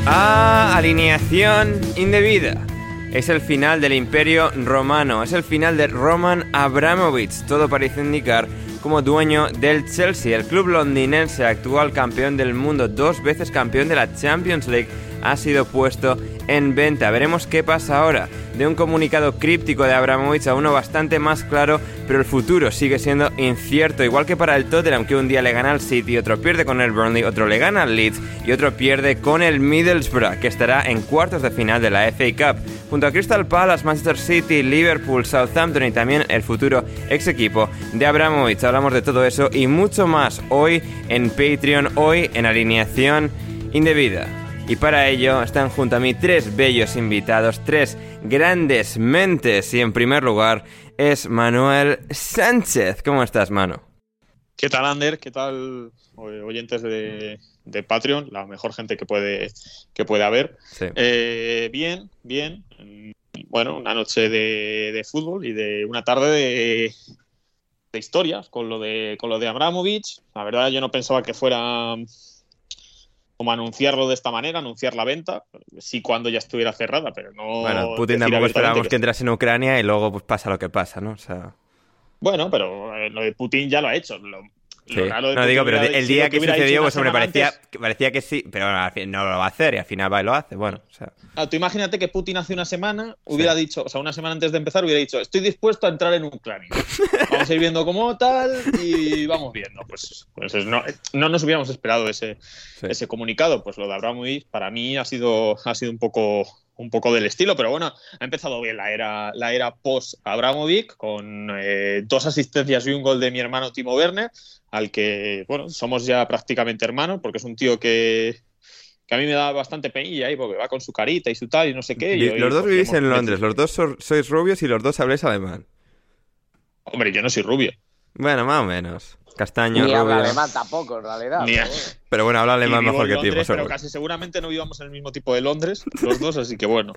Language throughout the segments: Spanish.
Bienvenidos a Alineación Indebida. Es el final del Imperio Romano, es el final de Roman Abramovich. Todo parece indicar como dueño del Chelsea, el club londinense, actual campeón del mundo, dos veces campeón de la Champions League, ha sido puesto en venta. Veremos qué pasa ahora. De un comunicado críptico de Abramovich a uno bastante más claro, pero el futuro sigue siendo incierto. Igual que para el Tottenham, que un día le gana al City, otro pierde con el Burnley, otro le gana al Leeds y otro pierde con el Middlesbrough, que estará en cuartos de final de la FA Cup. Junto a Crystal Palace, Manchester City, Liverpool, Southampton y también el futuro ex equipo de Abramovich. Hablamos de todo eso y mucho más hoy en Patreon, hoy en alineación indebida. Y para ello están junto a mí tres bellos invitados, tres grandes mentes. Y en primer lugar es Manuel Sánchez. ¿Cómo estás, Mano? ¿Qué tal, Ander? ¿Qué tal, oyentes de, de Patreon? La mejor gente que puede, que puede haber. Sí. Eh, bien, bien. Bueno, una noche de, de, fútbol y de una tarde de, de historias con lo de, con lo de Abramovich. La verdad, yo no pensaba que fuera como anunciarlo de esta manera, anunciar la venta, sí cuando ya estuviera cerrada, pero no... Bueno, Putin tampoco esperábamos que... que entrase en Ucrania y luego pues pasa lo que pasa, ¿no? O sea... Bueno, pero eh, lo de Putin ya lo ha hecho. Lo, sí. lo no digo, pero el día que, que sucedió, pues hombre, parecía, antes... parecía que sí, pero bueno, al fin no lo va a hacer y al final va y lo hace. Bueno, o sea... ah, tú imagínate que Putin hace una semana hubiera sí. dicho, o sea, una semana antes de empezar hubiera dicho, estoy dispuesto a entrar en Ucrania. Vamos a ir viendo cómo tal y vamos viendo. Pues, pues no, no nos hubiéramos esperado ese, sí. ese comunicado. Pues lo de Abramovich para mí ha sido, ha sido un poco un poco del estilo, pero bueno, ha empezado bien la era, la era post-Abramovic con eh, dos asistencias y un gol de mi hermano Timo Werner, al que, bueno, somos ya prácticamente hermanos, porque es un tío que, que a mí me da bastante penilla, ¿eh? porque va con su carita y su tal y no sé qué. Y los dos vivís en Londres, los dos so sois rubios y los dos habláis alemán. Hombre, yo no soy rubio. Bueno, más o menos. Castaño, Ni habla alemán tampoco, en realidad. Ni pero a- bueno. Pero bueno, habla alemán mejor que ti, Londres, por pero casi seguramente no vivamos en el mismo tipo de Londres, los dos, así que bueno.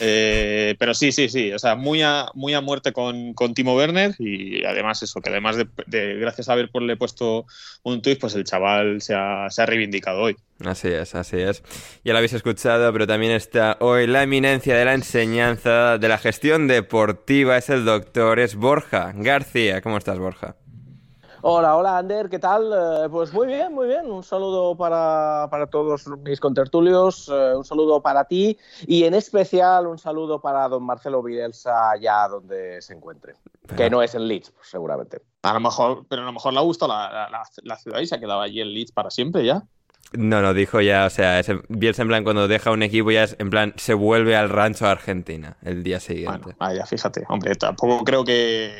Eh, pero sí, sí, sí. O sea, muy a, muy a muerte con, con Timo Werner y además eso, que además de, de gracias a haberle puesto un tuit, pues el chaval se ha, se ha reivindicado hoy. Así es, así es. Ya lo habéis escuchado, pero también está hoy la eminencia de la enseñanza, de la gestión deportiva, es el doctor, es Borja García. ¿Cómo estás, Borja? Hola, hola Ander, ¿qué tal? Eh, pues muy bien, muy bien. Un saludo para, para todos mis contertulios, eh, un saludo para ti y en especial un saludo para don Marcelo Bielsa allá donde se encuentre. Que no es en Leeds, pues, seguramente. A lo mejor, pero a lo mejor le ha gustado la, la, la ciudad y se ha quedado allí en Leeds para siempre ya. No, no, dijo ya, o sea, es, Bielsa en plan cuando deja un equipo ya es en plan se vuelve al rancho a Argentina el día siguiente. Bueno, vaya, fíjate. Hombre, tampoco creo que.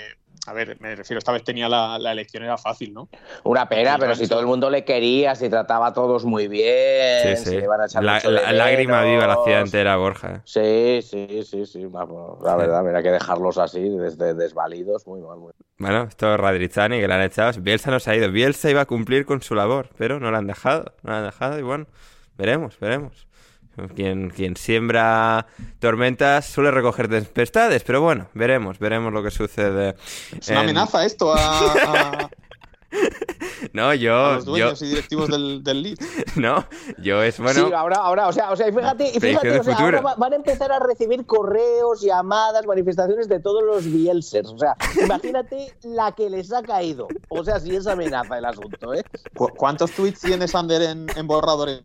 A ver, me refiero, esta vez tenía la, la elección, era fácil, ¿no? Una pena, Sí, pero si sí. todo el mundo le quería, si trataba a todos muy bien, sí, si sí. le iban a echar La, la- lágrima viva la ciudad entera, Borja. Sí, sí, sí, sí. vamos, la verdad, mira que dejarlos así, desde desvalidos, muy mal, muy mal. Bueno, esto es Radrizzani que le han echado. Bielsa no se ha ido. Bielsa iba a cumplir con su labor, pero no la han dejado. No la han dejado y bueno, veremos, veremos. Quien, quien siembra tormentas suele recoger tempestades, pero bueno, veremos, veremos lo que sucede. Es una en- amenaza esto a, a- No, a yo, los yo, dueños y directivos del, del Leeds. no, yo es bueno. Sí, ahora, ahora, o sea, o sea, y fíjate, y fíjate, o sea, ahora va- van a empezar a recibir correos, llamadas, manifestaciones de todos los Bielsers. O sea, imagínate la que les ha caído. O sea, si es amenaza el asunto, ¿eh? ¿Cu- ¿Cuántos tweets tiene Sander en, en borradores?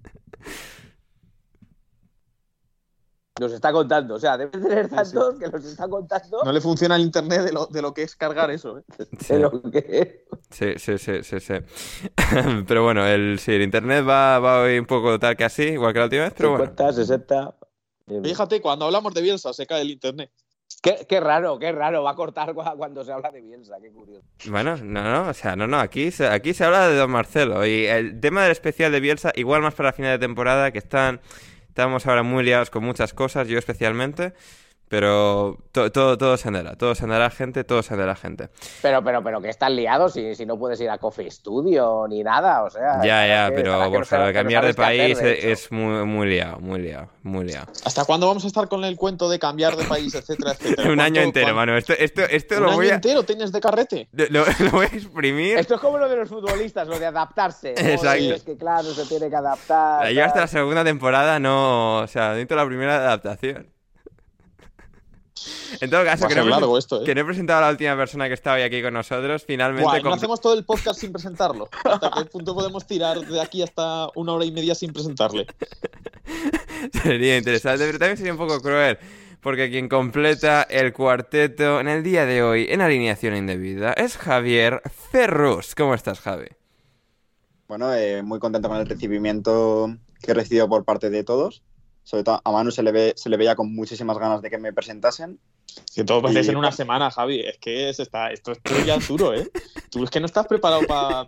Nos está contando, o sea, debe tener tantos que nos está contando No le funciona el internet de lo, de lo que es cargar eso. ¿eh? Sí, de lo que... sí, sí, sí, sí, sí. Pero bueno, el, sí, el internet va, va hoy un poco tal que así, igual que la última vez, pero bueno. 50, 60... Fíjate, cuando hablamos de Bielsa se cae el internet. Qué, qué raro, qué raro, va a cortar cu- cuando se habla de Bielsa, qué curioso. Bueno, no, no, o sea, no, no, aquí se, aquí se habla de Don Marcelo. Y el tema del especial de Bielsa, igual más para final de temporada, que están, estamos ahora muy liados con muchas cosas, yo especialmente, pero to- todo, todo se andará, todo se andará gente, todo se andará gente. Pero, pero, pero que están liados si, si no puedes ir a Coffee Studio ni nada, o sea... Ya, ya, que- pero que no cambiar de hacer, país de es, muy, muy liado, muy liado, muy liado. ¿Hasta cuándo vamos a estar con el cuento de cambiar de país, etcétera, etcétera? Un año ¿Cuánto- entero, mano. Esto, esto, esto ¿Un lo año voy a, entero tienes de carrete? lo, lo voy a exprimir. Esto es como lo de los futbolistas, lo de adaptarse. ¿no? Exacto. Es que claro, se tiene que adaptar. Yo hasta la segunda temporada no. O sea, necesito la primera adaptación. En todo caso, que no, largo esto, ¿eh? que no he presentado a la última persona que estaba hoy aquí con nosotros. Finalmente, Buah, no com- hacemos todo el podcast sin presentarlo. ¿Hasta qué punto podemos tirar de aquí hasta una hora y media sin presentarle? sería interesante, pero también sería un poco cruel. Porque quien completa el cuarteto en el día de hoy en alineación indebida es Javier Ferrus. ¿Cómo estás, Javi? Bueno, eh, muy contento con el recibimiento que he recibido por parte de todos. Sobre todo a Manu se le, ve, se le veía con muchísimas ganas de que me presentasen. Que todo Y- en una semana, Javi. Es que es esta, esto, esto es ya duro, ¿eh? Tú es que no estás preparado para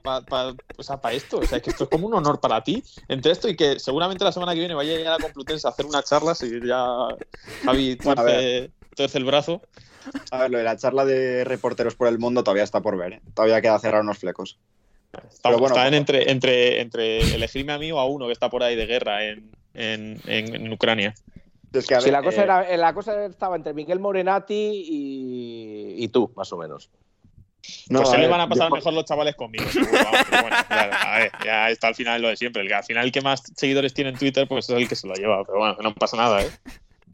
esto. O sea, es que esto es como un honor para ti. Entre esto y que seguramente la semana que viene vaya a llegar a Complutense a hacer una charla si ya Javi tuerce, tuerce el brazo. A ver, lo de la charla de reporteros por el mundo todavía está por ver. ¿eh? Todavía queda cerrar unos flecos. Está, bueno, está en pues- entre, entre, entre elegirme a mí o a uno que está por ahí de guerra en, en, en- en Ucrania. Es que, Sí, la cosa, eh, era, la cosa estaba entre Miguel Morenati y, y tú, más o menos. no, pues se le van a pasar yo- mejor los chavales conmigo. seguro, vamos, pero bueno, ya, a ver, ya está al final lo de siempre. El que al final el que más seguidores tiene en Twitter, pues es el que se lo lleva. Pero bueno, que no pasa nada, ¿eh?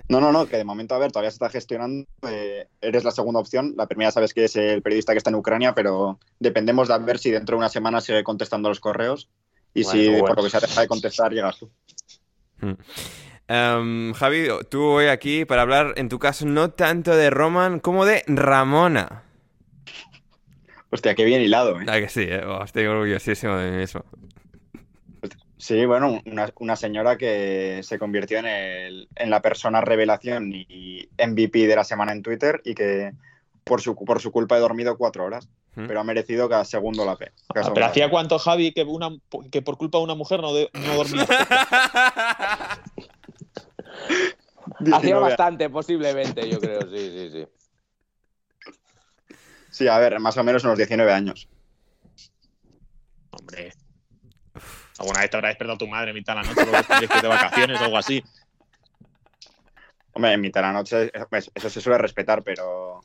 No, no, no, que de momento, a ver, todavía se está gestionando. eh, eres la segunda opción. La primera sabes que es el periodista que está en Ucrania, pero dependemos de ver si dentro de una semana sigue contestando los correos. Y si bueno. por lo que se deja de contestar, llegas tú. Em, Javi, tú hoy aquí para hablar, en tu caso, no tanto de Roman como de Ramona. Hostia, qué bien hilado, ¿eh? Ah, que sí, eh? Oh, estoy orgullosísimo de mí mismo. Sí, bueno, una, una señora que se convirtió en, el, en la persona revelación y MVP de la semana en Twitter y que por su, por su culpa he dormido cuatro horas, ¿Mm? Pero ha merecido cada segundo la P. cada Ah, pero hacía cuánto, Javi, que, una, que por culpa de una mujer no, de- no dormía. Hacía 19 bastante, posiblemente, yo creo, sí, sí, sí. Sí, a ver, más o menos unos 19 años. Hombre. Alguna vez te habrá despertado tu madre a mitad de la noche porque de vacaciones o algo así. Hombre, en mitad de la noche eso se suele respetar, pero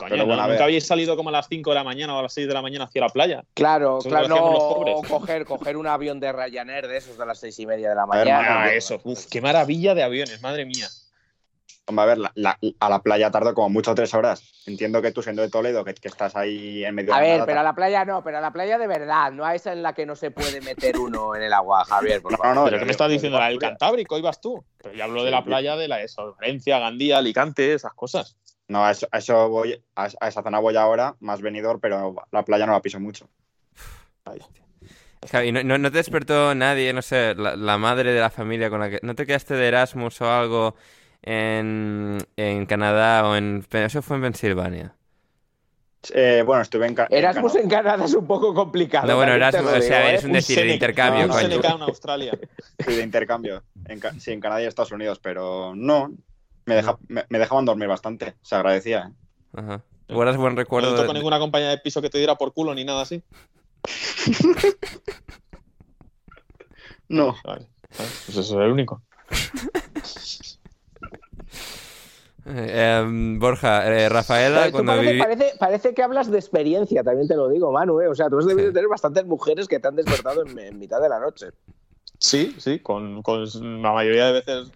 Coño, Pero ¿no? bueno, a ¿nunca ver. habéis salido como a las 5 de la mañana o a las 6 de la mañana hacia la playa? Claro, Eso claro, los no pobres. coger, coger un avión de Ryanair de esos de las seis y media de la ver, mañana. Ah, eso. Uf, qué maravilla de aviones, madre mía. hombre, a ver, la- la- a la playa tardo como mucho tres horas. Entiendo que tú siendo de Toledo, que, que estás ahí en medio A de la ver, pero a la playa no, pero a la playa de verdad, no a esa en la que no se puede meter uno en el agua, Javier, por No, favor. no, ¿Pero qué me estás yo diciendo? La del. Cantábrico, ibas tú. Pero yo hablo de la playa de la eso, Valencia, Gandía, Alicante, esas cosas. No, a eso, a eso voy, a, a esa zona voy ahora, más venidor, pero la playa no la piso mucho. Javi, ¿no, no, no te despertó nadie, no sé, la, la madre de la familia con la que... ¿No te quedaste de Erasmus o algo en, en Canadá o en... Eso fue en Pensilvania. Eh, bueno, estuve en, Ca- en Erasmus Canadá. en Canadá es un poco complicado. No, bueno, Erasmus, o sea, digo, es ¿eh? un decir, el Seneca- intercambio, un coño. Seneca en Australia. Sí, de intercambio. En sí, en Canadá y Estados Unidos, pero no. Me, deja- me, me dejaban dormir bastante. Se agradecía. ¿eh? Ajá. ¿Guardas buen No recuerdo? te de- ninguna compañía de piso que te diera por culo ni nada así. No. Vale. Pues eso es el único. Eh, em, Borja, eh, Rafaela, cuando parece, viví... parece- parece que hablas de experiencia, también te lo digo, Manu. ¿eh? O sea, tú has debido Sí. tener bastantes mujeres que te han despertado en, en mitad de la noche. Sí, sí, con, con la mayoría de veces.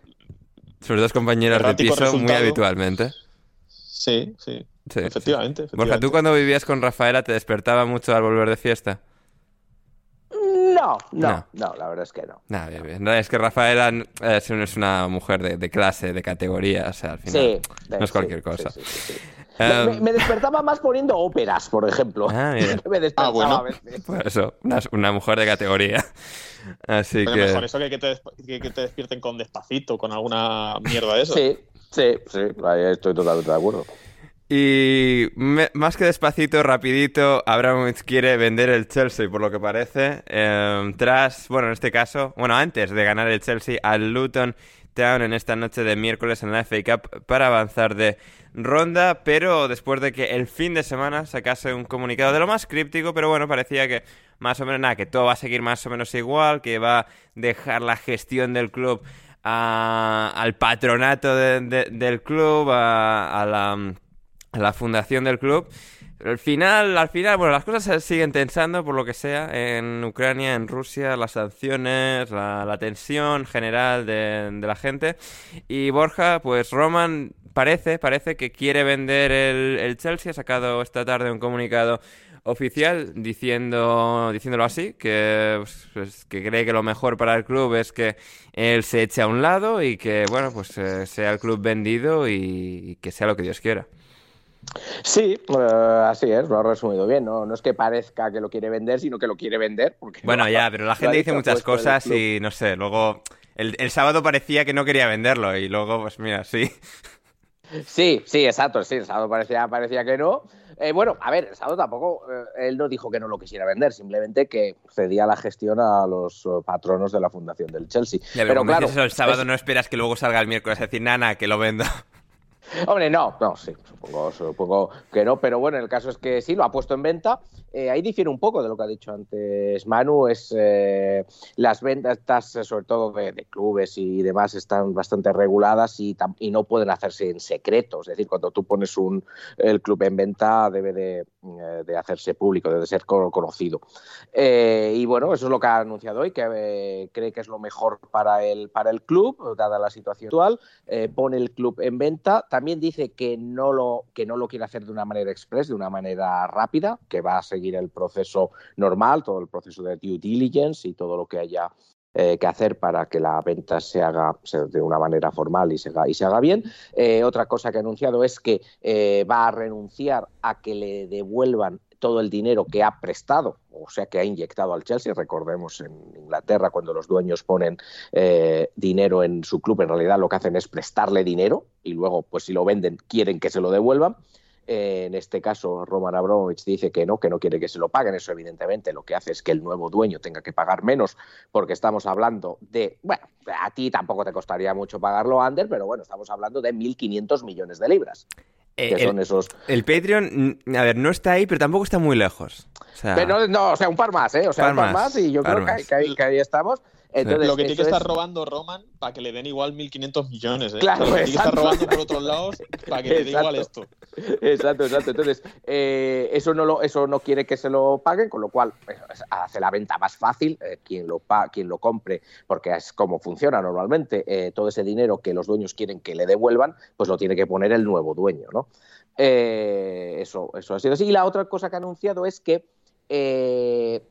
Sus dos compañeras de piso muy habitualmente. Sí, sí. Sí, efectivamente, sí. Borja, ¿tú efectivamente. cuando vivías con Rafaela te despertaba mucho al volver de fiesta? No, no, No. no, la verdad es que no. Nah, bien, bien. Es que Rafaela eh, es un- es una mujer de, de clase, de categoría, o sea, al final Sí, no es sí, cualquier sí, cosa. Em, Me, me despertaba más poniendo óperas, por ejemplo. Ah, mira. me despertaba Ah, bueno. a veces. Por eso, una, una mujer de categoría. Así Pero que... mejor eso que que te, desp- que, que te despierten con despacito, con alguna mierda de eso. Sí, sí, sí, ahí estoy totalmente de acuerdo. Y me- más que despacito, rapidito, Abramovich quiere vender el Chelsea, por lo que parece, eh, tras, bueno, en este caso, bueno, antes de ganar el Chelsea al Luton Town en esta noche de miércoles en la FA Cup para avanzar de ronda, pero después de que el fin de semana sacase un comunicado de lo más críptico, pero bueno, parecía que más o menos nada, que todo va a seguir más o menos igual, que va a dejar la gestión del club a- al patronato de- de- del club, a, a la fundación del club. Al final, al final, bueno, las cosas se siguen tensando por lo que sea en Ucrania, en Rusia, las sanciones, la, tensión general de, la gente. Y Borja, pues Roman parece, parece que quiere vender el, el Chelsea. Ha sacado esta tarde un comunicado oficial diciendo diciéndolo así que, pues, pues, que cree que lo mejor para el club es que él se eche a un lado y que bueno pues eh, sea el club vendido y que sea lo que Dios quiera Sí, eh, así es, lo has resumido bien. ¿no? no es que parezca que lo quiere vender, sino que lo quiere vender. porque Bueno, ya, pero la gente dice muchas cosas y no sé, luego el, el sábado parecía que no quería venderlo y luego, pues mira, sí. Sí, sí, exacto, sí, el sábado parecía, parecía que no. Eh, bueno, a ver, el sábado tampoco, eh, él no dijo que no lo quisiera vender, simplemente que cedía la gestión a los patronos de la fundación del Chelsea. Ya, pero, pero claro, eso el sábado es- no esperas que luego salga el miércoles a decir, nana, que lo vendo. Hombre, no, no, sí, supongo, supongo que no, pero bueno, el caso es que sí, lo ha puesto en venta. Eh, ahí difiere un poco de lo que ha dicho antes Manu, es eh, las ventas, eh, sobre todo de, de clubes y demás, están bastante reguladas y, y no pueden hacerse en secreto. Es decir, cuando tú pones un, el club en venta, debe de, de hacerse público, de ser co- conocido. Eh, y bueno, eso es lo que ha anunciado hoy, que eh, cree que es lo mejor para el, para el club, dada la situación actual. Eh, pone el club en venta. También dice que no, lo, que no lo quiere hacer de una manera express, de una manera rápida, que va a seguir el proceso normal, todo el proceso de due diligence y todo lo que haya eh, que hacer para que la venta se haga de una manera formal y se haga, y se haga bien. Eh, otra cosa que ha anunciado es que eh, va a renunciar a que le devuelvan todo el dinero que ha prestado, o sea, que ha inyectado al Chelsea. Recordemos en Inglaterra, cuando los dueños ponen dinero en su club, en realidad lo que hacen es prestarle dinero y luego, pues si lo venden, quieren que se lo devuelvan. En este caso, Roman Abramovich dice que no, que no quiere que se lo paguen. Eso, evidentemente, lo que hace es que el nuevo dueño tenga que pagar menos, porque estamos hablando de. Bueno, a ti tampoco te costaría mucho pagarlo, Ander, pero bueno, estamos hablando de 1.500 millones de libras. Eh, que son el, esos. el Patreon, mm, a ver, no está ahí, pero tampoco está muy lejos. O sea, Pero no, o sea, un par más, ¿eh? O sea, Par un par más, más, y yo par creo que, más. ahí- que ahí, que ahí estamos. Entonces, Lo que tiene que estar es- robando Roman para que le den igual 1.500 millones, ¿eh? Claro, Lo que tiene que estar robando por otros lados para que le dé igual esto. Exacto, exacto. Entonces, eh, eso, no lo, eso no quiere que se lo paguen, con lo cual pues, hace la venta más fácil eh, quien, lo pa- quien lo compre, porque es como funciona normalmente. eh, todo ese dinero que los dueños quieren que le devuelvan, pues lo tiene que poner el nuevo dueño, ¿no? Eh, eso, eso ha sido así. Y la otra cosa que ha anunciado es que eh,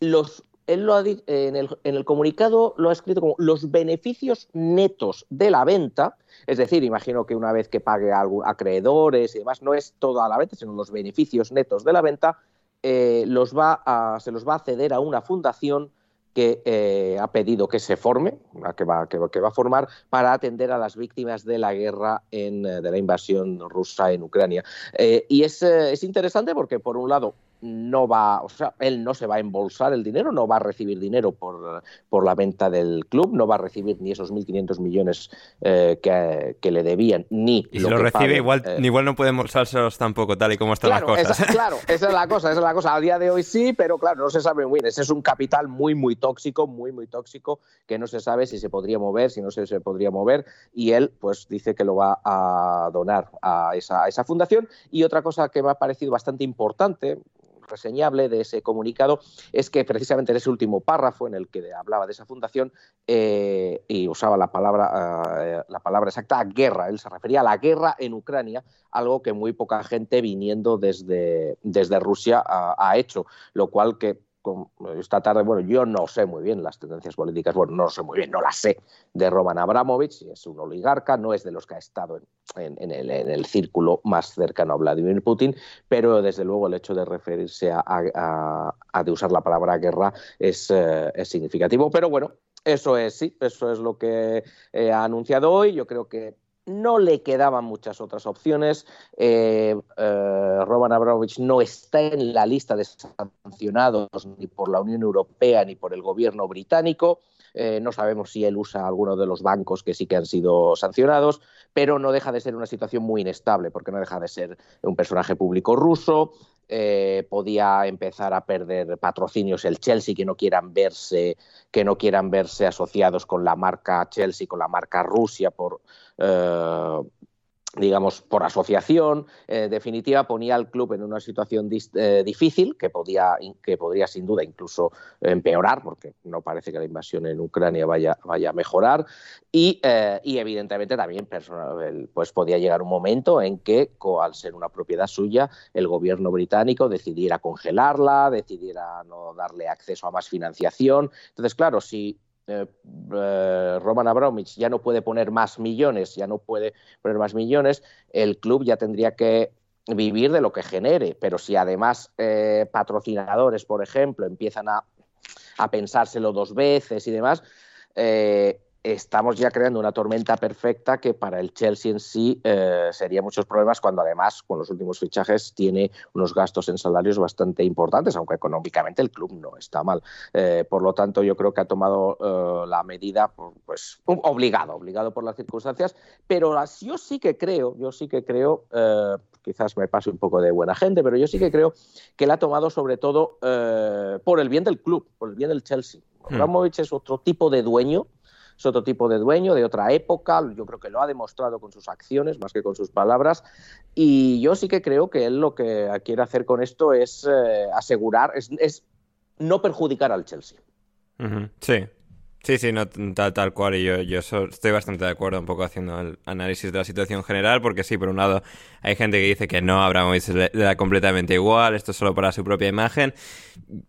los él lo ha en, el, en el comunicado lo ha escrito como los beneficios netos de la venta, es decir, imagino que una vez que pague a acreedores y demás, no es toda la venta, sino los beneficios netos de la venta, eh, los va a, se los va a ceder a una fundación que eh, ha pedido que se forme, que va, que, va a formar para atender a las víctimas de la guerra en, de la invasión rusa en Ucrania. y es, es interesante porque, por un lado, no va, o sea, él no se va a embolsar el dinero, no va a recibir dinero por, por la venta del club, no va a recibir ni esos 1.500 millones eh, que, le debían, ni... Y si lo, recibe, igual, eh, igual no puede embolsárselos tampoco, tal y como están las cosas. claro, esa es la cosa, esa es la cosa. A día de hoy sí, pero claro, no se sabe muy bien. Ese es un capital muy, muy tóxico, muy, muy tóxico, que no se sabe si se podría mover, si no se, se podría mover, y él, pues, dice que lo va a donar a esa, a esa fundación. Y otra cosa que me ha parecido bastante importante, reseñable de ese comunicado es que precisamente en ese último párrafo en el que hablaba de esa fundación eh, y usaba la palabra, eh, la palabra exacta guerra, él se refería a la guerra en Ucrania, algo que muy poca gente viniendo desde, desde Rusia ha hecho, lo cual que esta tarde, bueno, yo no sé muy bien las tendencias políticas, bueno, no sé muy bien, no las sé, de Roman Abramovich, es un oligarca, no es de los que ha estado en, el, círculo más cercano a Vladimir Putin, pero desde luego el hecho de referirse a, de usar la palabra guerra es, eh, es, significativo, pero bueno, eso es, sí, eso es lo que eh, ha anunciado hoy, yo creo que no le quedaban muchas otras opciones. Eh, eh, Roman Abramovich no está en la lista de sancionados ni por la Unión Europea ni por el gobierno británico. Eh, no sabemos si él usa alguno de los bancos que sí que han sido sancionados, pero no deja de ser una situación muy inestable, porque no deja de ser un personaje público ruso, eh, podía empezar a perder patrocinios el Chelsea que no quieran verse que no quieran verse asociados con la marca Chelsea con la marca Rusia por eh, digamos, por asociación, eh, definitiva ponía al club en una situación eh, difícil que, podía, que podría sin duda incluso empeorar, porque no parece que la invasión en Ucrania vaya, vaya a mejorar, y, eh, y evidentemente también pues podía llegar un momento en que, al ser una propiedad suya, el gobierno británico decidiera congelarla, decidiera no darle acceso a más financiación. Entonces, claro, si eh, eh, Roman Abramovich ya no puede poner más millones, ya no puede poner más millones, el club ya tendría que vivir de lo que genere. Pero si además eh, patrocinadores, por ejemplo, empiezan a, a, pensárselo dos veces y demás, estamos ya creando una tormenta perfecta que para el Chelsea en sí eh, sería muchos problemas cuando además con los últimos fichajes tiene unos gastos en salarios bastante importantes, aunque económicamente el club no está mal. Eh, por lo tanto, yo creo que ha tomado eh, la medida pues obligado, obligado por las circunstancias, pero yo sí que creo, yo sí que creo, quizás me pase un poco de buena gente, pero yo sí que creo que la ha tomado sobre todo por el bien del club, por el bien del Chelsea. Hmm. Abramovich es otro tipo de dueño es otro tipo de dueño, de otra época, yo creo que lo ha demostrado con sus acciones más que con sus palabras, y yo sí que creo que él lo que quiere hacer con esto es eh, asegurar, es, no perjudicar al Chelsea. Sí, Sí, sí, no, tal, tal cual. Y yo, yo estoy bastante de acuerdo un poco haciendo el análisis de la situación general, porque sí, por un lado hay gente que dice que no, Abramovich le, da completamente igual, esto es solo para su propia imagen.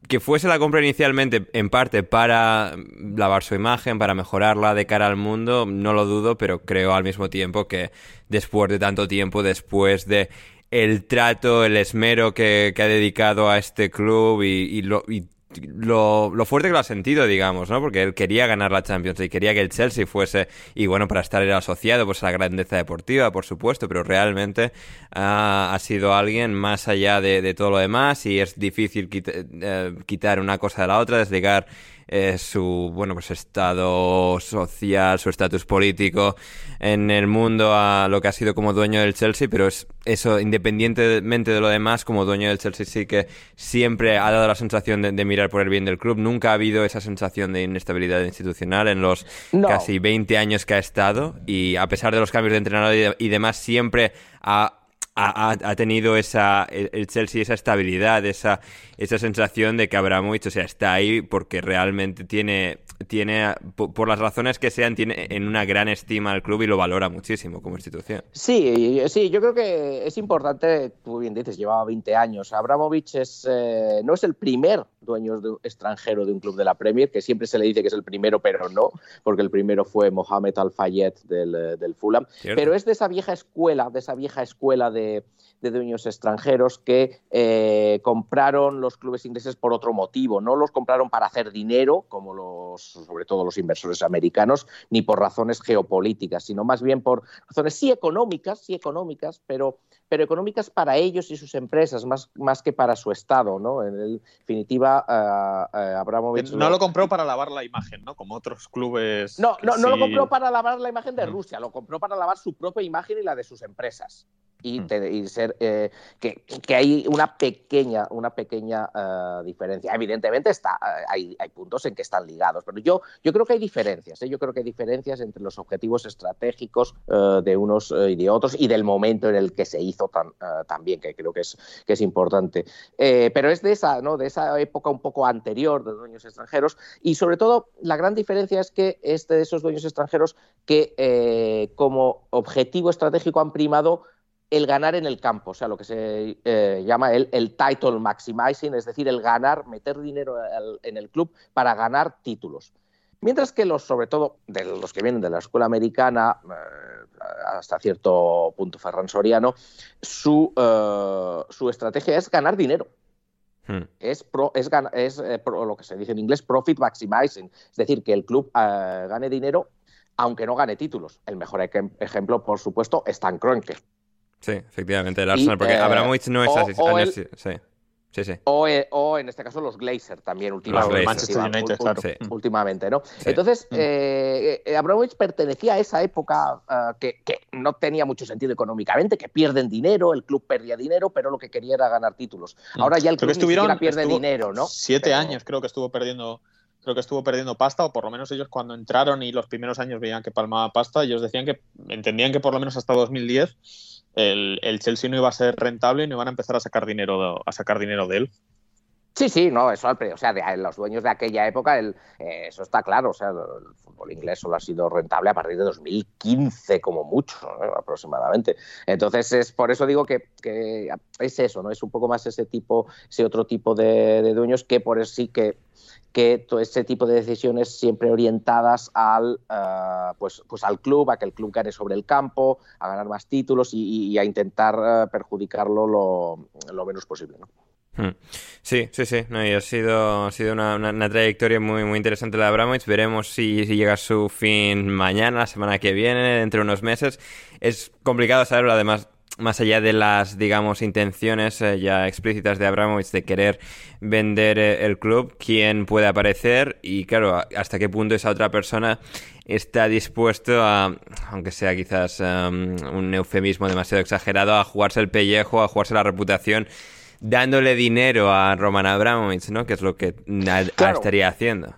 Que fuese la compra inicialmente en parte para lavar su imagen, para mejorarla de cara al mundo, no lo dudo, pero creo al mismo tiempo que después de tanto tiempo, después de el trato, el esmero que, ha dedicado a este club y, lo, y lo, lo, fuerte que lo ha sentido, digamos, ¿no? Porque él quería ganar la Champions y quería que el Chelsea fuese, y bueno, para estar asociado pues a la grandeza deportiva, por supuesto, pero realmente ha sido alguien más allá de, todo lo demás y es difícil eh, quitar una cosa de la otra, desligar eh, su bueno pues estado social, su estatus político en el mundo a lo que ha sido como dueño del Chelsea, pero es eso independientemente de lo demás, como dueño del Chelsea sí que siempre ha dado la sensación de, mirar por el bien del club. Nunca ha habido esa sensación de inestabilidad institucional en los casi 20 años que ha estado y a pesar de los cambios de entrenador y demás siempre ha ha, tenido esa, el Chelsea esa estabilidad, esa, esa sensación de que Abramovich, o sea, está ahí porque realmente tiene, tiene por, las razones que sean, tiene en una gran estima al club y lo valora muchísimo como institución. Sí, sí, yo creo que es importante, tú bien dices, llevaba 20 años. Abramovich es, eh, no es el primer dueño extranjero de un club de la Premier, que siempre se le dice que es el primero, pero no, porque el primero fue Mohamed Al-Fayed del, eh, del, Fulham. Pero es de esa vieja escuela, de esa vieja escuela de, de dueños extranjeros que eh, compraron los clubes ingleses por otro motivo. No los compraron para hacer dinero, como los, sobre todo los inversores americanos, ni por razones geopolíticas, sino más bien por razones sí económicas, sí económicas, pero, pero económicas para ellos y sus empresas, más, más que para su Estado. ¿no? En definitiva, uh, uh, Abramovich... No lo compró para lavar la imagen, ¿no? Como otros clubes... No, no, no lo compró para lavar la imagen de Rusia, lo compró para lavar su propia imagen y la de sus empresas. Y, te, y, ser eh, que, que, hay una pequeña una pequeña uh, diferencia evidentemente está hay, hay, puntos en que están ligados pero yo yo creo que hay diferencias ¿eh? yo creo que hay diferencias entre los objetivos estratégicos de unos y de otros y del momento en el que se hizo tan, también que creo que es importante. Eh, pero es de esa no de esa época un poco anterior de dueños extranjeros. Y sobre todo la gran diferencia es que es de esos dueños extranjeros que eh, como objetivo estratégico han primado el ganar en el campo, o sea, lo que se eh, llama el, title maximizing, es decir, el ganar, meter dinero en el club para ganar títulos. Mientras que los, sobre todo, de los que vienen de la escuela americana, eh, hasta cierto punto Ferran Soriano, su, eh, su estrategia es ganar dinero. Hmm. Es, pro, es, es eh, pro, lo que se dice en inglés profit maximizing, es decir, que el club gane dinero aunque no gane títulos. El mejor ejemplo, por supuesto, es Stan Kroenke. Sí, efectivamente, el Arsenal, y, porque eh, Abramovich no es o, así. O el, sí, sí, sí. O, o, en este caso los Glazer también últimamente. Manchester United, claro. Sí. Últimamente, ¿no? Sí. Entonces, eh, Abramovich pertenecía a esa época uh, que, que, no tenía mucho sentido económicamente, que pierden dinero, el club perdía dinero, pero lo que quería era ganar títulos. Ahora ya el club creo que ni pierde dinero, ¿no? Siete pero... años creo que estuvo perdiendo creo que estuvo perdiendo pasta, o por lo menos ellos cuando entraron y los primeros años veían que palmaba pasta, ellos decían que entendían que por lo menos hasta 2010 el, el, Chelsea no iba a ser rentable y no iban a empezar a sacar dinero a sacar dinero de él. Sí, sí, no, eso, o sea, de, los dueños de aquella época, el, eh, eso está claro, o sea, el, fútbol inglés solo ha sido rentable a partir de 2015 como mucho, ¿no? aproximadamente. Entonces, es por eso digo que, es eso, ¿no? Es un poco más ese tipo, ese otro tipo de, dueños que por eso sí que que todo ese tipo de decisiones siempre orientadas al, uh, pues, pues al club, a que el club gane sobre el campo, a ganar más títulos y, y a intentar uh, perjudicarlo lo, lo, menos posible. ¿no? Sí, sí, sí. No, ha sido, ha sido una, trayectoria muy, muy interesante la de Abramovich. Veremos si, si, llega a su fin mañana, la semana que viene, dentro de unos meses. Es complicado saberlo, además más allá de las, digamos, intenciones eh, ya explícitas de Abramovich de querer vender eh, el club, quién puede aparecer y, claro, hasta qué punto esa otra persona está dispuesto a, aunque sea quizás um, un eufemismo demasiado exagerado, a jugarse el pellejo, a jugarse la reputación, dándole dinero a Roman Abramovich, ¿no? Que es lo que claro. estaría haciendo.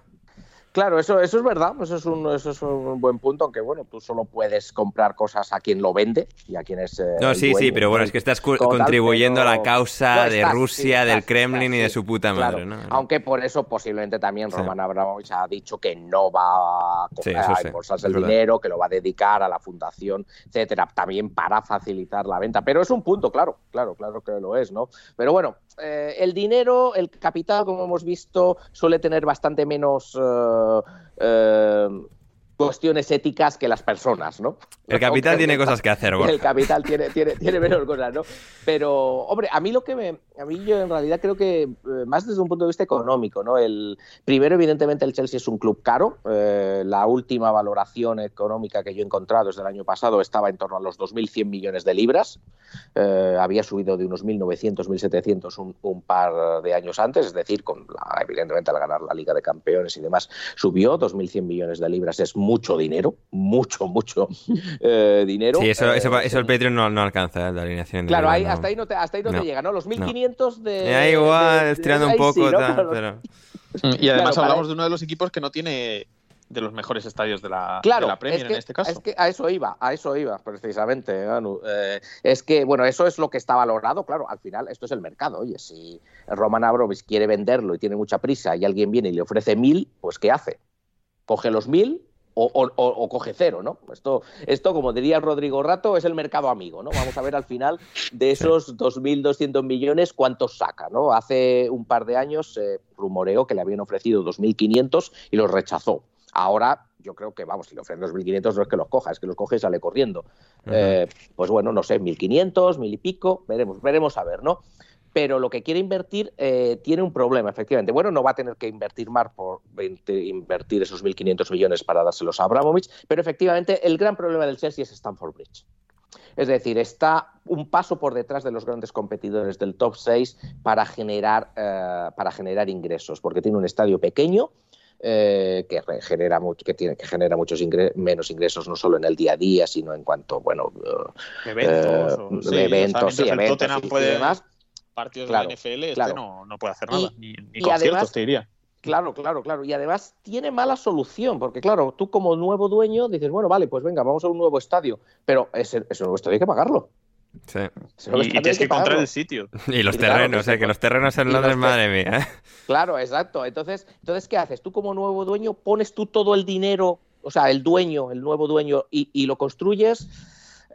Claro, eso, eso es verdad, eso es, un, eso es un buen punto, aunque bueno, tú solo puedes comprar cosas a quien lo vende y a quien es. Eh, no, sí, dueño, sí, pero bueno, es que estás contribuyendo a la causa no, estás, de Rusia, sí, del estás, Kremlin y de su puta madre, claro. ¿no? Aunque por eso posiblemente también Roman Abramovich ha dicho que no va a, embolsarse el dinero, que lo va a dedicar a la fundación, etcétera, también para facilitar la venta. Pero es un punto, claro, claro, claro que lo es, ¿no? Pero bueno, eh, el dinero, el capital, como hemos visto, suele tener bastante menos uh, uh, cuestiones éticas que las personas, ¿no? El capital tiene cosas que hacer, Borja. El capital tiene, tiene, tiene menos cosas, ¿no? Pero, hombre, a mí lo que me... A mí yo en realidad creo que eh, más desde un punto de vista económico, ¿no? El, primero, evidentemente, el Chelsea es un club caro. Eh, la última valoración económica que yo he encontrado desde el año pasado estaba en torno a los 2.100 millones de libras. Eh, había subido de unos 1.900, 1.700 un, un, par de años antes, es decir, con la, evidentemente al ganar la Liga de Campeones y demás, subió 2.100 millones de libras. Es mucho dinero, mucho, mucho eh, dinero. Sí, eso, eso, eso, el Patreon no, no alcanza, la alineación. Claro, ahí, no. hasta ahí no te, hasta ahí no, no. te llega, ¿no? Los 1.500 de... Ya igual, estirando un poco, sí, tal, pero... Y además claro, hablamos de uno de los equipos que no tiene de los mejores estadios de la, claro, de la Premier es que, en este caso. Es que a eso iba, a eso iba, precisamente. Eh, es que, bueno, eso es lo que está valorado, claro, al final esto es el mercado. Oye, si Roman Abramovich quiere venderlo y tiene mucha prisa y alguien viene y le ofrece mil, pues ¿qué hace? Coge los mil o, coge cero, ¿no? Esto, esto, como diría Rodrigo Rato, es el mercado amigo, ¿no? Vamos a ver al final de esos 2.200 millones cuántos saca, ¿no? Hace un par de años se rumoreó que le habían ofrecido 2.500 y los rechazó. Ahora yo creo que, vamos, si le ofrecen 2.500 no es que los coja, es que los coge y sale corriendo. Eh, pues bueno, no sé, 1.500, 1.000 y pico, veremos, veremos a ver, ¿no? Pero lo que quiere invertir eh, tiene un problema, efectivamente. Bueno, no va a tener que invertir más por invertir esos 1.500 millones para dárselos a Abramovich, pero efectivamente el gran problema del Chelsea es Stamford Bridge. Es decir, está un paso por detrás de los grandes competidores del top 6 para generar, eh, para generar ingresos, porque tiene un estadio pequeño, eh, que genera que tiene que genera muchos menos ingresos no solo en el día a día sino en cuanto bueno eventos, eventos, y demás partidos de la NFL, este no, puede hacer nada, ni, conciertos, te diría. Claro, claro, claro. Y además tiene mala solución, porque claro, tú como nuevo dueño dices, bueno, vale, pues venga, vamos a un nuevo estadio, pero ese, nuevo estadio hay que pagarlo. Sí. Y, tienes que, encontrar el sitio. Y los terrenos, eh, que los terrenos en Londres, madre mía. ¿eh? Claro, exacto. Entonces, entonces, ¿qué haces? Tú como nuevo dueño pones tú todo el dinero, o sea, el dueño, el nuevo dueño, y, lo construyes,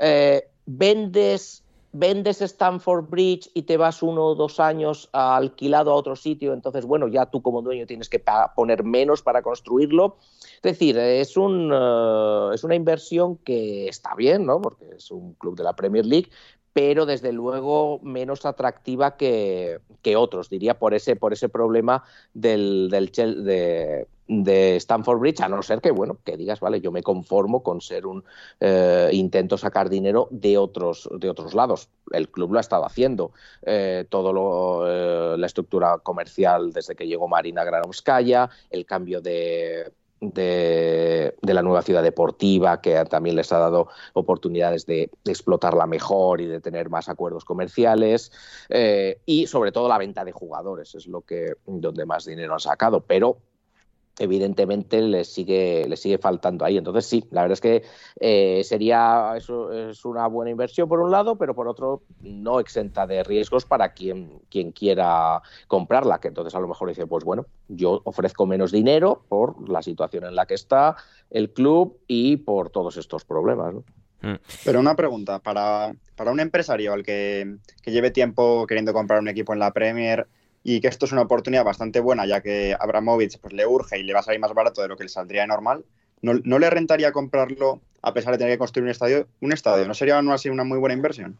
eh, vendes vendes Stanford Bridge y te vas uno o dos años alquilado a otro sitio, entonces, bueno, ya tú como dueño tienes que poner menos para construirlo. Es decir, es, un, eh, es una inversión que está bien, ¿no? Porque es un club de la Premier League, pero desde luego menos atractiva que, otros, diría, por ese, por ese problema del, del de, de Stanford Bridge, a no ser que, bueno, que digas, vale, yo me conformo con ser un eh, intento sacar dinero de otros, de otros lados. El club lo ha estado haciendo. Eh, todo lo, eh, la estructura comercial desde que llegó Marina Granovskaya, el cambio de, de, la nueva ciudad deportiva, que también les ha dado oportunidades de, explotarla mejor y de tener más acuerdos comerciales, y sobre todo la venta de jugadores, es lo que donde más dinero han sacado. Pero evidentemente le sigue, le sigue faltando ahí. Entonces sí, la verdad es que eh, sería eso es una buena inversión por un lado, pero por otro no exenta de riesgos para quien, quien quiera comprarla, que entonces a lo mejor dice, pues bueno, yo ofrezco menos dinero por la situación en la que está el club y por todos estos problemas. Mm. Pero una pregunta, para, para un empresario al que, que lleve tiempo queriendo comprar un equipo en la Premier, y que esto es una oportunidad bastante buena, ya que Abramovich pues, le urge y le va a salir más barato de lo que le saldría normal. ¿No, no le rentaría comprarlo a pesar de tener que construir un estadio? Un estadio? ¿No sería no así una muy buena inversión?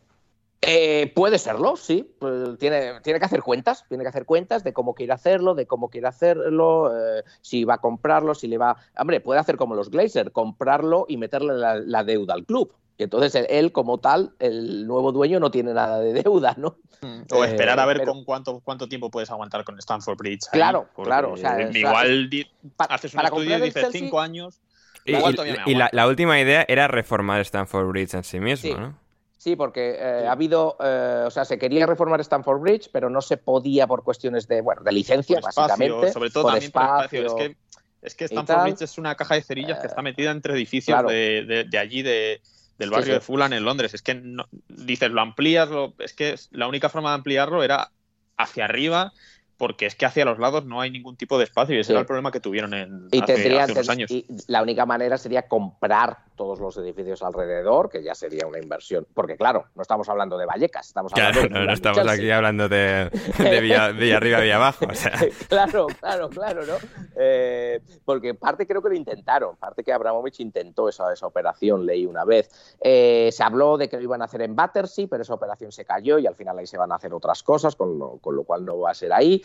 Eh, puede serlo, sí. Pues tiene, tiene que hacer cuentas, tiene que hacer cuentas de cómo quiere hacerlo, de cómo quiere hacerlo, eh, si va a comprarlo, si le va. Hombre, puede hacer como los Glazer, comprarlo y meterle la deuda al club. Y entonces él, como tal, el nuevo dueño no tiene nada de deuda, ¿no? Mm. O esperar a ver con cuánto, cuánto tiempo puedes aguantar con Stanford Bridge. claro, claro. igual haces un estudio y dices cinco años. Y, la, última idea era reformar Stanford Bridge en sí mismo, ¿no? Sí, porque eh, ha habido, eh, o sea, se quería reformar Stanford Bridge, pero no se podía por cuestiones de, bueno, de licencia, básicamente. Sobre todo también espacio. Es que, es que Stanford Bridge es una caja de cerillas que está metida entre edificios de, allí, de, del barrio de Fulham en Londres. Es que no, dices, lo amplías, es que la única forma de ampliarlo era hacia arriba porque es que hacia los lados no hay ningún tipo de espacio y ese era el problema que tuvieron en hace, unos años. Y la única manera sería comprar todos los edificios alrededor, que ya sería una inversión. Porque claro, no estamos hablando de Vallecas, estamos hablando de no, estamos aquí hablando de, de vía, arriba, vía abajo. claro, claro, claro, ¿no? Eh, porque parte creo que lo intentaron, parte que Abramovich intentó esa, esa operación, leí una vez. Eh, se habló de que lo iban a hacer en Battersea, pero esa operación se cayó y al final ahí se van a hacer otras cosas, con lo, con lo cual no va a ser ahí.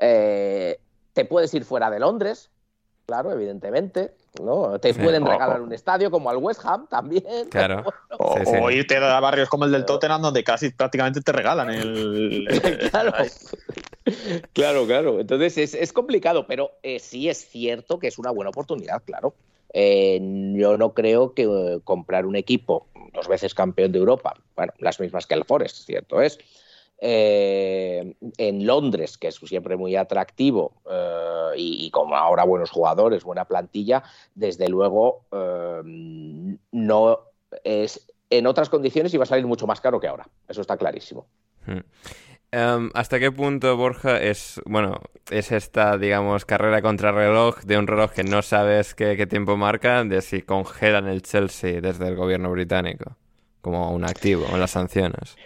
Eh, te puedes ir fuera de Londres, claro, evidentemente. ¿no? Te pueden regalar un estadio como al West Ham también. Claro. o, irte a barrios como el del Tottenham donde casi prácticamente te regalan el... claro. claro, claro. Entonces es, complicado, pero eh, sí es cierto que es una buena oportunidad, claro. Eh, yo no creo que comprar un equipo dos veces campeón de Europa, bueno, las mismas que el Forest, cierto es, eh, en Londres, que es siempre muy atractivo, eh, y, como ahora buenos jugadores, buena plantilla, desde luego eh, no es en otras condiciones iba a salir mucho más caro que ahora. Eso está clarísimo. Hmm. Em, ¿Hasta qué punto, Borja, es, bueno, es esta, digamos, carrera contra reloj de un reloj que no sabes qué, qué tiempo marca, de si congelan el Chelsea desde el gobierno británico como un activo en las sanciones?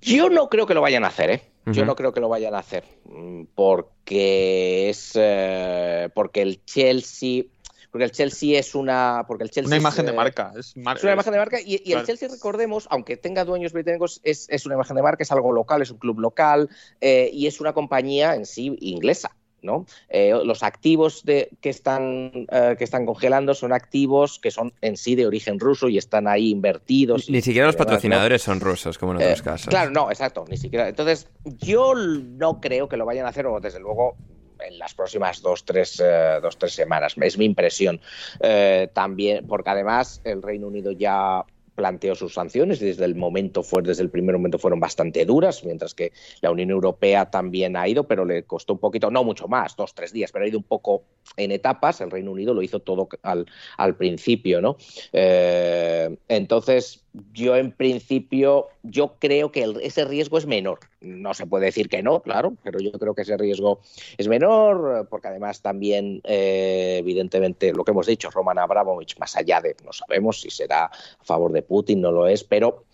Yo no creo que lo vayan a hacer, ¿eh? Yo no creo que lo vayan a hacer, mm, porque es eh, porque el Chelsea porque el Chelsea es una porque el Chelsea una imagen es, de eh, marca es, mar es una imagen de marca y, y claro. el Chelsea recordemos aunque tenga dueños británicos es, es, una imagen de marca es algo local es un club local eh, y es una compañía en sí inglesa ¿no? Eh, los activos de, que, están, uh, que están congelando son activos que son en sí de origen ruso y están ahí invertidos. Ni y, siquiera los demás, patrocinadores ¿no? son rusos, como en otros eh, casos. Claro, no, exacto, ni siquiera. Entonces, yo no creo que lo vayan a hacer, o desde luego en las próximas dos tres, uh, dos, tres semanas. Es mi impresión. Uh, también, porque además el Reino Unido ya planteó sus sanciones y desde el momento fue, desde el primer momento fueron bastante duras, mientras que la Unión Europea también ha ido, pero le costó un poquito, no mucho más, dos, tres días, pero ha ido un poco en etapas. El Reino Unido lo hizo todo al, al principio, ¿no? Eh, entonces, yo en principio, yo creo que el, ese riesgo es menor. No se puede decir que no, claro, pero yo creo que ese riesgo es menor, porque además también, eh, evidentemente, lo que hemos dicho, Roman Abramovich, más allá de, no sabemos si será a favor de Putin, no lo es, pero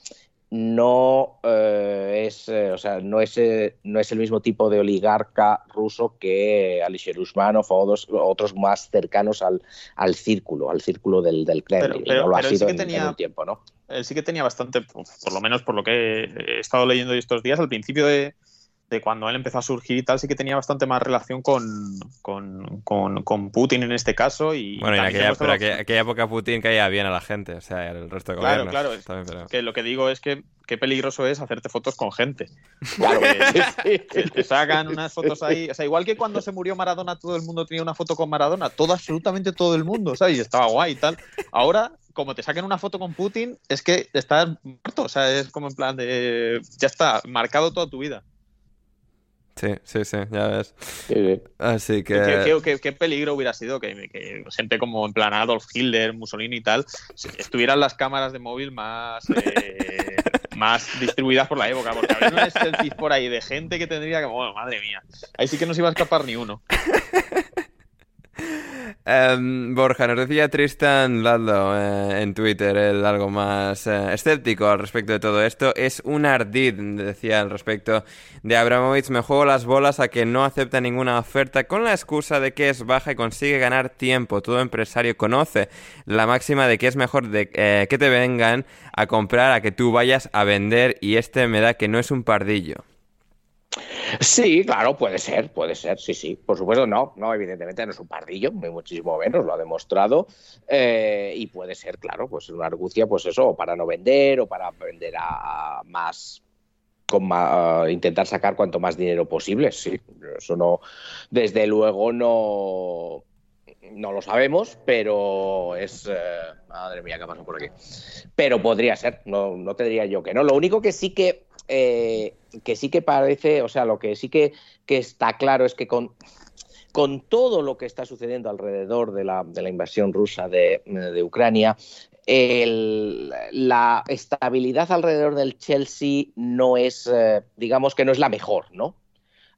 no eh, es o sea no es eh, no es el mismo tipo de oligarca ruso que Alisher Usmanov o otros, otros más cercanos al, al círculo al círculo del, del Kremlin pero, no lo ha sido sí que en, tenía, en, un tiempo no él sí que tenía bastante por lo menos por lo que he estado leyendo estos días al principio de, de cuando él empezó a surgir y tal, sí que tenía bastante más relación con, con, con, con Putin en este caso. Y bueno, en aquella, pero aquella, aquella, época Putin caía bien a la gente, o sea, el resto de claro. Claro, claro. Pero... Que lo que digo es que qué peligroso es hacerte fotos con gente. Claro, que, que te sacan unas fotos ahí. O sea, igual que cuando se murió Maradona, todo el mundo tenía una foto con Maradona. Todo, absolutamente todo el mundo, ¿sabes? Y estaba guay y tal. Ahora como te saquen una foto con Putin, es que estás muerto. O sea, es como en plan de. Ya está, marcado toda tu vida. Sí, sí, sí, ya ves. Sí, sí. Así que. ¿Qué, qué, qué, qué peligro hubiera sido que, que, gente como en plan Adolf Hitler, Mussolini y tal, estuvieran las cámaras de móvil más. Eh, más distribuidas por la época, porque habría unas selfies por ahí de gente que tendría que. Bueno, madre mía. Ahí sí que no se iba a escapar ni uno. Um, Borja, nos decía Tristan Laldo eh, en Twitter, el algo más eh, escéptico al respecto de todo esto. Es un ardid, decía al respecto de Abramovich. Me juego las bolas a que no acepta ninguna oferta con la excusa de que es baja y consigue ganar tiempo. Todo empresario conoce la máxima de que es mejor de, eh, que te vengan a comprar a que tú vayas a vender y este me da que no es un pardillo. Sí, claro, puede ser, puede ser, sí, sí. Por supuesto, no, no, evidentemente no es un pardillo, ni muchísimo menos, lo ha demostrado. Eh, y puede ser, claro, pues una argucia, pues eso, para no vender o para vender a más. Con más, uh, intentar sacar cuanto más dinero posible, sí. Eso no. Desde luego no. No lo sabemos, pero es. Eh, madre mía, ¿qué pasó por aquí? Pero podría ser, no, no te yo que no. Lo único que sí que eh, que sí que parece, o sea, lo que sí que, que está claro es que con, con, todo lo que está sucediendo alrededor de la, de la invasión rusa de, de Ucrania, el, la estabilidad alrededor del Chelsea no es, eh, digamos que no es la mejor, ¿no?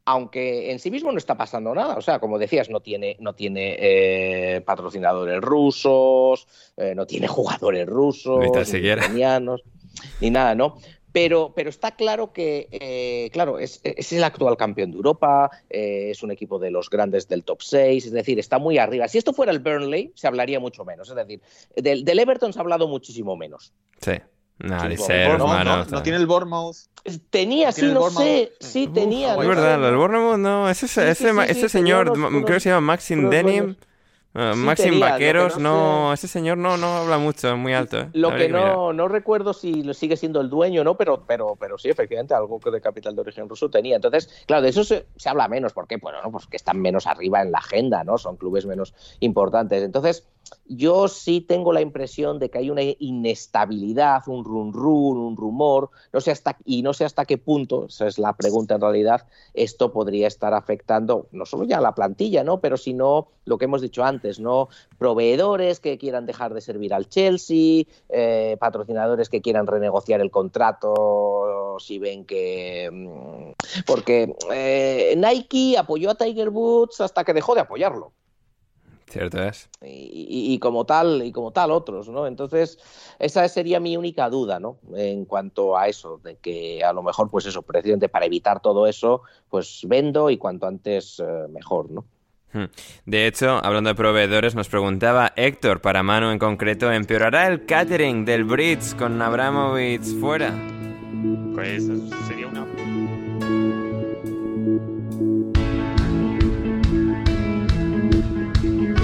Aunque en sí mismo no está pasando nada, o sea, como decías, no tiene, no tiene eh, patrocinadores rusos, eh, no tiene jugadores rusos, ni, ni nada, ¿no? Pero, pero, está claro que, eh, claro, es, es, el actual campeón de Europa, eh, es un equipo de los grandes del top 6, es decir, está muy arriba. Si esto fuera el Burnley, se hablaría mucho menos. Es decir, del, del Everton se ha hablado muchísimo menos. Sí. No, sí, ser, no, hermano, no, no, tiene el Bournemouth. Tenía, sí, no sé. Sí, Uf, tenía. Es verdad, el Bournemouth no. Ese, Sí, ese, sí, sí, ese sí, señor, unos- creo que se llama Maxim Denim. buenos- Uh, Sí Maxim Vaqueros, no no, sé- ese señor no, no habla mucho, es muy alto. ¿eh? Lo Habría que no, no recuerdo si lo sigue siendo el dueño o no, pero, pero, pero sí, efectivamente, algo que de capital de origen ruso tenía. Entonces, claro, de eso se, se habla menos. ¿Por qué? Bueno, no, pues que están menos arriba en la agenda, ¿no? Son clubes menos importantes. Entonces, yo sí tengo la impresión de que hay una inestabilidad, un run run, un rumor, no sé hasta, y no sé hasta qué punto, esa es la pregunta en realidad, esto podría estar afectando no solo ya a la plantilla, ¿no? Pero sino lo que hemos dicho antes, ¿no? Proveedores que quieran dejar de servir al Chelsea, eh, patrocinadores que quieran renegociar el contrato. Si ven que... mm, Porque eh, Nike apoyó a Tiger Woods hasta que dejó de apoyarlo. Cierto es. Y, y- y como tal, y como tal otros, ¿no? Entonces, esa sería mi única duda, ¿no? En cuanto a eso, de que a lo mejor, pues eso, precisamente para evitar todo eso, pues vendo y cuanto antes eh, mejor, ¿no? Hmm. De hecho, hablando de proveedores, nos preguntaba Héctor, para Manu en concreto, ¿empeorará el catering del Brits con Abramovich fuera? Pues sería una.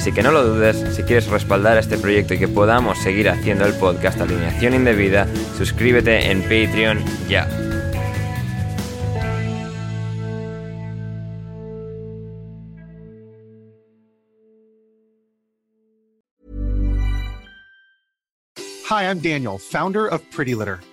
Así que no lo dudes, si quieres respaldar este proyecto y que podamos seguir haciendo el podcast Alineación Indebida, suscríbete en Patreon ya. Hi, I'm Daniel, founder of Pretty Litter.